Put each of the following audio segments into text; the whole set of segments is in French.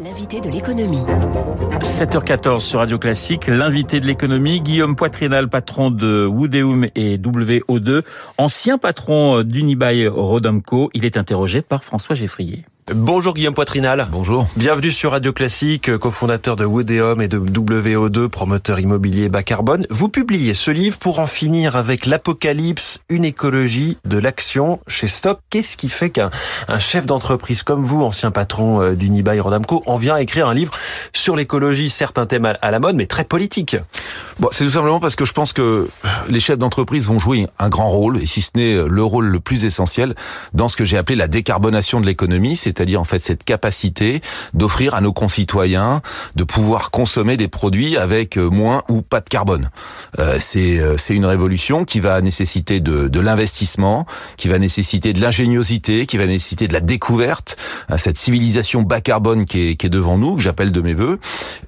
L'invité de l'économie. 7h14 sur Radio Classique, l'invité de l'économie, Guillaume Poitrinal, patron de Woodeum et WO2, ancien patron d'Unibail Rodamco. Il est interrogé par François Geffrier. Bonjour Guillaume Poitrinal. Bonjour. Bienvenue sur Radio Classique, cofondateur de Woodeum et de WO2, promoteur immobilier bas carbone. Vous publiez ce livre pour en finir avec l'apocalypse, une écologie de l'action chez Stock. Qu'est-ce qui fait qu'un chef d'entreprise comme vous, ancien patron euh, d'Unibail Rodamco, en vient à écrire un livre sur l'écologie, certes un thème à la mode, mais très politique? Bon, c'est tout simplement parce que je pense que les chefs d'entreprise vont jouer un grand rôle, et si ce n'est le rôle le plus essentiel, dans ce que j'ai appelé la décarbonation de l'économie, c'est-à-dire en fait cette capacité d'offrir à nos concitoyens de pouvoir consommer des produits avec euh, moins ou pas de carbone. Euh, c'est euh, c'est une révolution qui va nécessiter de, de l'investissement, qui va nécessiter de l'ingéniosité, qui va nécessiter de la découverte à cette civilisation bas carbone qui est, qui est devant nous, que j'appelle de mes voeux.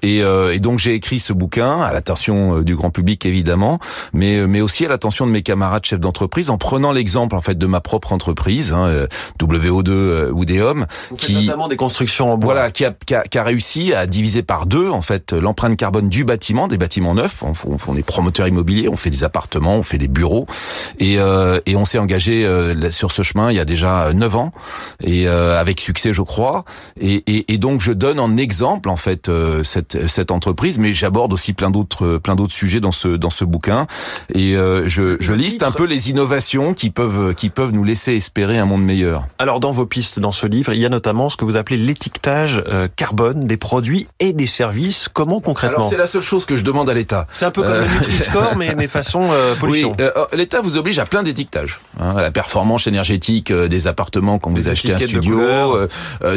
Et, euh, et donc j'ai écrit ce bouquin à l'attention du grand public évidemment, mais mais aussi à l'attention de mes camarades chefs d'entreprise en prenant l'exemple en fait de ma propre entreprise, hein, WO2 Qui notamment des constructions en bois. Voilà, qui a, qui, a, qui a, réussi à diviser par deux en fait l'empreinte carbone du bâtiment, des bâtiments neufs. On, on, on, est promoteur immobilier, on fait des appartements, on fait des bureaux, et, euh, et on s'est engagé euh, sur ce chemin il y a déjà neuf ans et euh, avec succès, je crois. Et, et, et, donc je donne en exemple en fait cette, cette entreprise, mais j'aborde aussi plein d'autres plein d'autres sujets dans ce dans ce bouquin et je, je liste un peu les innovations qui peuvent qui peuvent nous laisser espérer un monde meilleur. Alors dans vos pistes dans ce livre, il y a notamment ce que vous appelez l'étiquetage euh, carbone des produits et des services. Comment concrètement Alors c'est la seule chose que je demande à l'État. C'est un peu comme euh... le Nutri-Score, mais, mais façon euh, pollution. Oui, euh, l'État vous oblige à plein d'étiquetages. Hein, la performance énergétique euh, des appartements quand vous achetez un studio,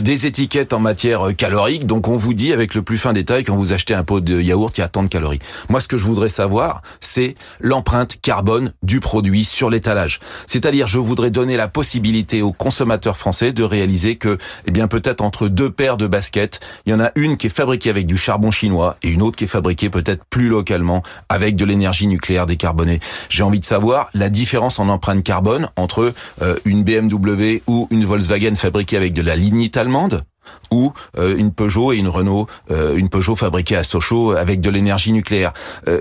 des étiquettes en matière calorique. Donc on vous dit avec le plus fin détail quand vous achetez un pot de yaourt, il y a tant de calories. Moi, ce que je voudrais savoir, c'est l'empreinte carbone du produit sur l'étalage. C'est-à-dire, je voudrais donner la possibilité aux consommateurs français de réaliser que, eh bien, peut-être entre deux paires de baskets, il y en a une qui est fabriquée avec du charbon chinois et une autre qui est fabriquée peut-être plus localement avec de l'énergie nucléaire décarbonée. J'ai envie de savoir la différence en empreinte carbone entre euh, une BMW ou une Volkswagen fabriquée avec de la lignite allemande ou euh, une Peugeot et une Renault, euh, une Peugeot fabriquée à Sochaux avec de l'énergie nucléaire.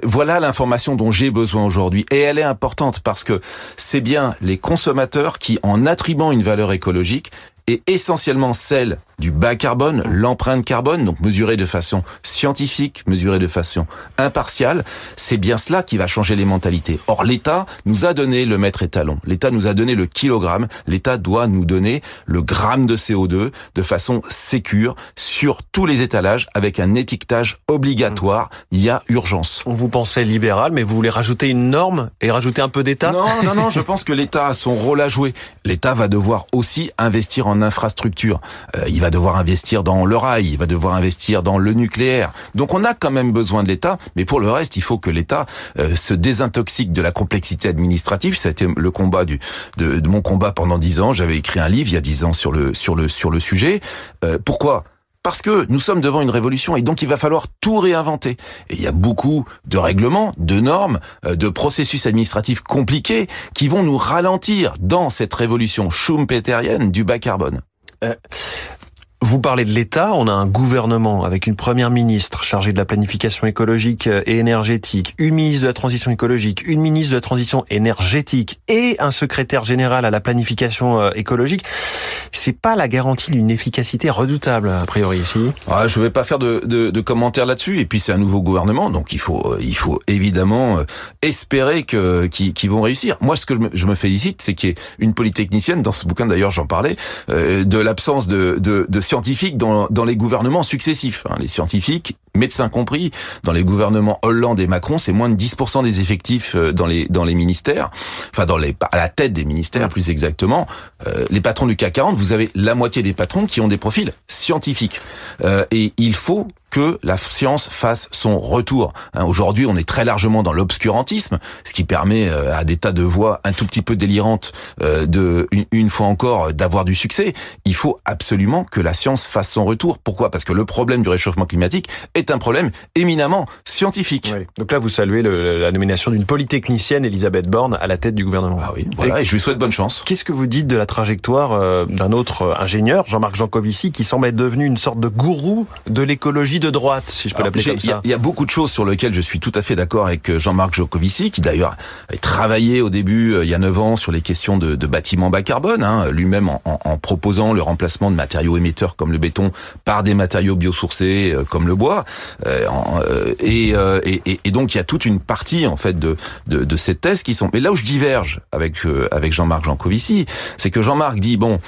Voilà l'information dont j'ai besoin aujourd'hui et elle est importante parce que c'est bien les consommateurs qui, en attribuant une valeur écologique, est essentiellement celle du bas carbone, l'empreinte carbone, donc mesurée de façon scientifique, mesurée de façon impartiale, c'est bien cela qui va changer les mentalités. Or, l'État nous a donné le maître étalon, l'État nous a donné le kilogramme, l'État doit nous donner le gramme de CO2 de façon sécure sur tous les étalages avec un étiquetage obligatoire. Il y a urgence. On vous pensait libéral, mais vous voulez rajouter une norme et rajouter un peu d'État? Non, non, non, je pense que l'État a son rôle à jouer. L'État va devoir aussi investir en infrastructure. Euh, il va devoir investir dans le rail, il va devoir investir dans le nucléaire. Donc on a quand même besoin de l'État, mais pour le reste, il faut que l'État euh, se désintoxique de la complexité administrative. Ça a été le combat du, de, de mon combat pendant dix ans. J'avais écrit un livre il y a dix ans sur le sur le sur le sujet. Euh, pourquoi? Parce que nous sommes devant une révolution et donc il va falloir tout réinventer. Et il y a beaucoup de règlements, de normes, de processus administratifs compliqués qui vont nous ralentir dans cette révolution schumpeterienne du bas carbone. Euh, vous parlez de l'État, on a un gouvernement avec une première ministre chargée de la planification écologique et énergétique, une ministre de la transition écologique, une ministre de la transition énergétique et un secrétaire général à la planification écologique. C'est pas la garantie d'une efficacité redoutable a priori ici. Ah, je vais pas faire de, commentaires là-dessus. Et puis c'est un nouveau gouvernement, donc il faut il faut évidemment espérer que qu'ils vont réussir. Moi, ce que je me, félicite, c'est qu'il y ait une polytechnicienne dans ce bouquin. D'ailleurs, j'en parlais euh, de l'absence de scientifiques dans, les gouvernements successifs. Hein, les scientifiques, médecins compris, dans les gouvernements Hollande et Macron, c'est moins de 10% des effectifs dans les dans les ministères, enfin dans les à la tête des ministères plus exactement. Euh, les patrons du CAC 40, vous avez la moitié des patrons qui ont des profils scientifiques. Euh, et il faut que la science fasse son retour. Hein, aujourd'hui, on est très largement dans l'obscurantisme, ce qui permet euh, à des tas de voix un tout petit peu délirantes euh, de une, fois encore d'avoir du succès. Il faut absolument que la science fasse son retour. Pourquoi? Parce que le problème du réchauffement climatique est un problème éminemment scientifique. Donc là, vous saluez la nomination d'une polytechnicienne, Elisabeth Borne, à la tête du gouvernement. Ah oui, voilà, et, je lui souhaite bonne chance. Qu'est-ce que vous dites de la trajectoire euh, d'un autre ingénieur, Jean-Marc Jancovici, qui semble être devenu une sorte de gourou de l'écologie de droite, si je peux l'appeler comme ça Il y, a beaucoup de choses sur lesquelles je suis tout à fait d'accord avec euh, Jean-Marc Jancovici, qui d'ailleurs a travaillé au début, euh, il y a 9 ans, sur les questions de, de bâtiments bas carbone, hein, lui-même en, en, proposant le remplacement de matériaux émetteurs comme le béton par des matériaux biosourcés comme le bois. et, et, et, donc il y a toute une partie en fait de, de, de ces thèses qui sont. Mais là où je diverge avec avec Jean-Marc Jancovici, c'est que Jean-Marc dit bon,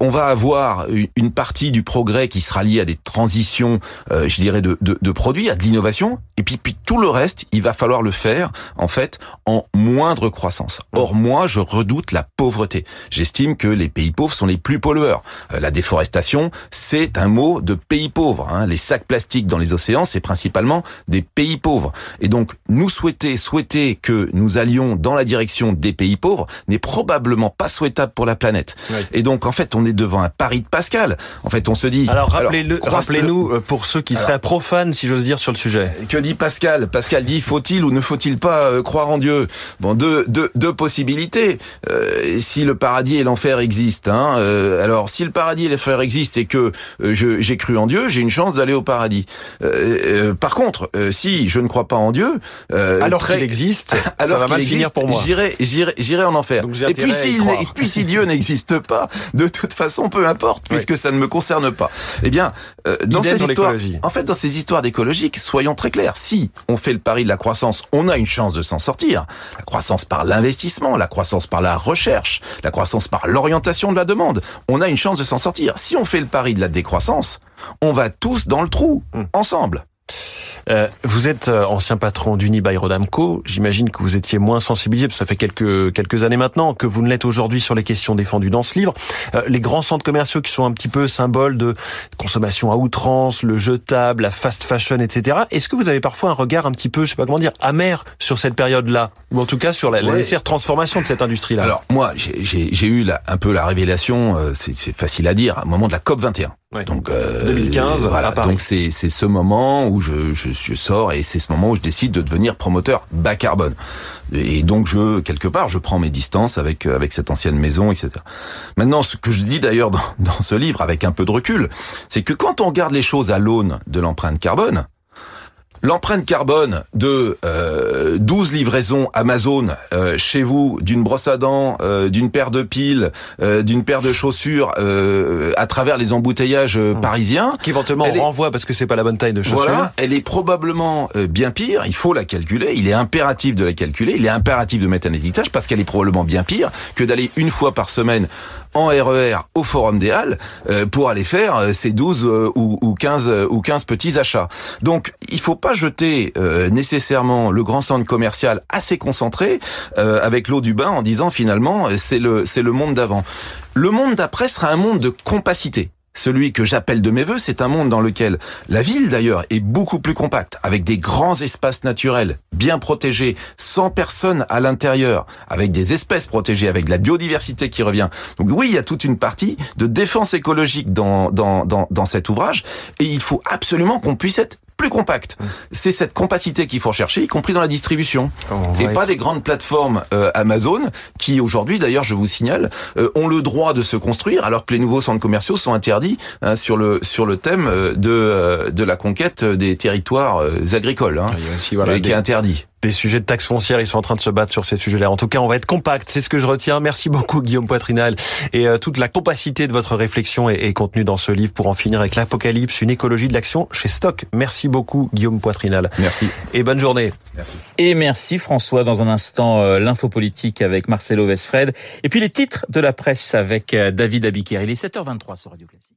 on va avoir une partie du progrès qui sera liée à des transitions, euh, je dirais, de, de, de, produits, à de l'innovation, et puis, puis tout le reste, il va falloir le faire, en fait, en moindre croissance. Or, moi, je redoute la pauvreté. J'estime que les pays pauvres sont les plus pollueurs. Euh, la déforestation, c'est un mot de pays pauvres. Hein. Les sacs plastiques dans les océans, c'est principalement des pays pauvres. Et donc, nous souhaiter, souhaiter que nous allions dans la direction des pays pauvres n'est probablement pas souhaitable pour la planète. Et donc, en fait, on est devant un pari de Pascal. En fait, on se dit. Alors, rappelez-nous euh, pour ceux qui seraient profanes, si j'ose dire, sur le sujet. Que dit Pascal? Pascal dit faut-il ou ne faut-il pas euh, croire en Dieu? Bon, deux, deux, deux possibilités. Euh, si le paradis et l'enfer existent, hein, euh, alors si le paradis et l'enfer existent et que j'ai cru en Dieu, j'ai une chance d'aller au paradis. par contre, si je ne crois pas en Dieu, alors qu'il existe, alors ça va mal finir pour moi. J'irai, j'irai, j'irai en enfer. Et puis si, puis si Dieu n'existe pas, de toute façon, peu importe, puisque ça ne me concerne pas. Eh bien, dans ces histoires, en fait, dans ces histoires d'écologique, soyons très clairs. Si on fait le pari de la croissance, on a une chance de s'en sortir. La croissance par l'investissement, la croissance par la recherche, la croissance par l'orientation de la demande. On a une chance de s'en sortir. Si on fait le pari de la décroissance, on va tous dans le trou, hum. ensemble. Euh, vous êtes euh, ancien patron d'Unibail Rodamco. J'imagine que vous étiez moins sensibilisé, parce que ça fait quelques quelques années maintenant que vous ne l'êtes aujourd'hui sur les questions défendues dans ce livre. Euh, les grands centres commerciaux qui sont un petit peu symboles de consommation à outrance, le jetable, la fast fashion, etc. Est-ce que vous avez parfois un regard un petit peu, je sais pas comment dire, amer sur cette période-là, ou en tout cas sur la, nécessaire transformation de cette industrie-là? Alors moi, j'ai eu un peu la révélation, c'est facile à dire, au moment de la COP 21. Donc 2015, voilà. Donc c'est c'est ce moment où je, je, je sors et c'est ce moment où je décide de devenir promoteur bas carbone. Et donc je quelque part je prends mes distances avec avec cette ancienne maison, etc. Maintenant, ce que je dis d'ailleurs dans, dans ce livre avec un peu de recul, c'est que quand on regarde les choses à l'aune de l'empreinte carbone, L'empreinte carbone de euh, 12 livraisons Amazon euh, chez vous d'une brosse à dents, euh, d'une paire de piles, euh, d'une paire de chaussures à travers les embouteillages mmh. parisiens, qui éventuellement renvoie parce que c'est pas la bonne taille de chaussures. Voilà, elle est probablement bien pire. Il faut la calculer. Il est impératif de la calculer. Il est impératif de mettre un étiquetage parce qu'elle est probablement bien pire que d'aller une fois par semaine en RER e au Forum des Halles pour aller faire ces 12 ou, ou 15 ou 15 petits achats. Donc il faut pas jeter euh, nécessairement le grand centre commercial assez concentré euh, avec l'eau du bain en disant finalement euh, c'est le c'est le monde d'avant. Le monde d'après sera un monde de compacité. Celui que j'appelle de mes voeux, c'est un monde dans lequel la ville d'ailleurs est beaucoup plus compacte, avec des grands espaces naturels bien protégés, sans personne à l'intérieur, avec des espèces protégées, avec de la biodiversité qui revient. Donc oui, il y a toute une partie de défense écologique dans, dans, dans, dans cet ouvrage, et il faut absolument qu'on puisse être plus compact. C'est cette compacité qu'il faut chercher, y compris dans la distribution. et pas des grandes plateformes euh, Amazon qui aujourd'hui, d'ailleurs, je vous signale, euh, ont le droit de se construire alors que les nouveaux centres commerciaux sont interdits hein, sur le sur le thème euh, de de la conquête des territoires agricoles, hein, qui est interdit des sujets de taxes foncières, ils sont en train de se battre sur ces sujets-là. En tout cas, on va être compact, c'est ce que je retiens. Merci beaucoup Guillaume Poitrinal et euh, toute la compacité de votre réflexion est, contenue dans ce livre pour en finir avec l'apocalypse, une écologie de l'action chez Stock. Merci beaucoup Guillaume Poitrinal. Merci. Et bonne journée. Merci. Et merci François. Dans un instant, euh, l'info politique avec Marcelo Vesfred et puis les titres de la presse avec euh, David Abiker. Il est 7h23 sur Radio Classique.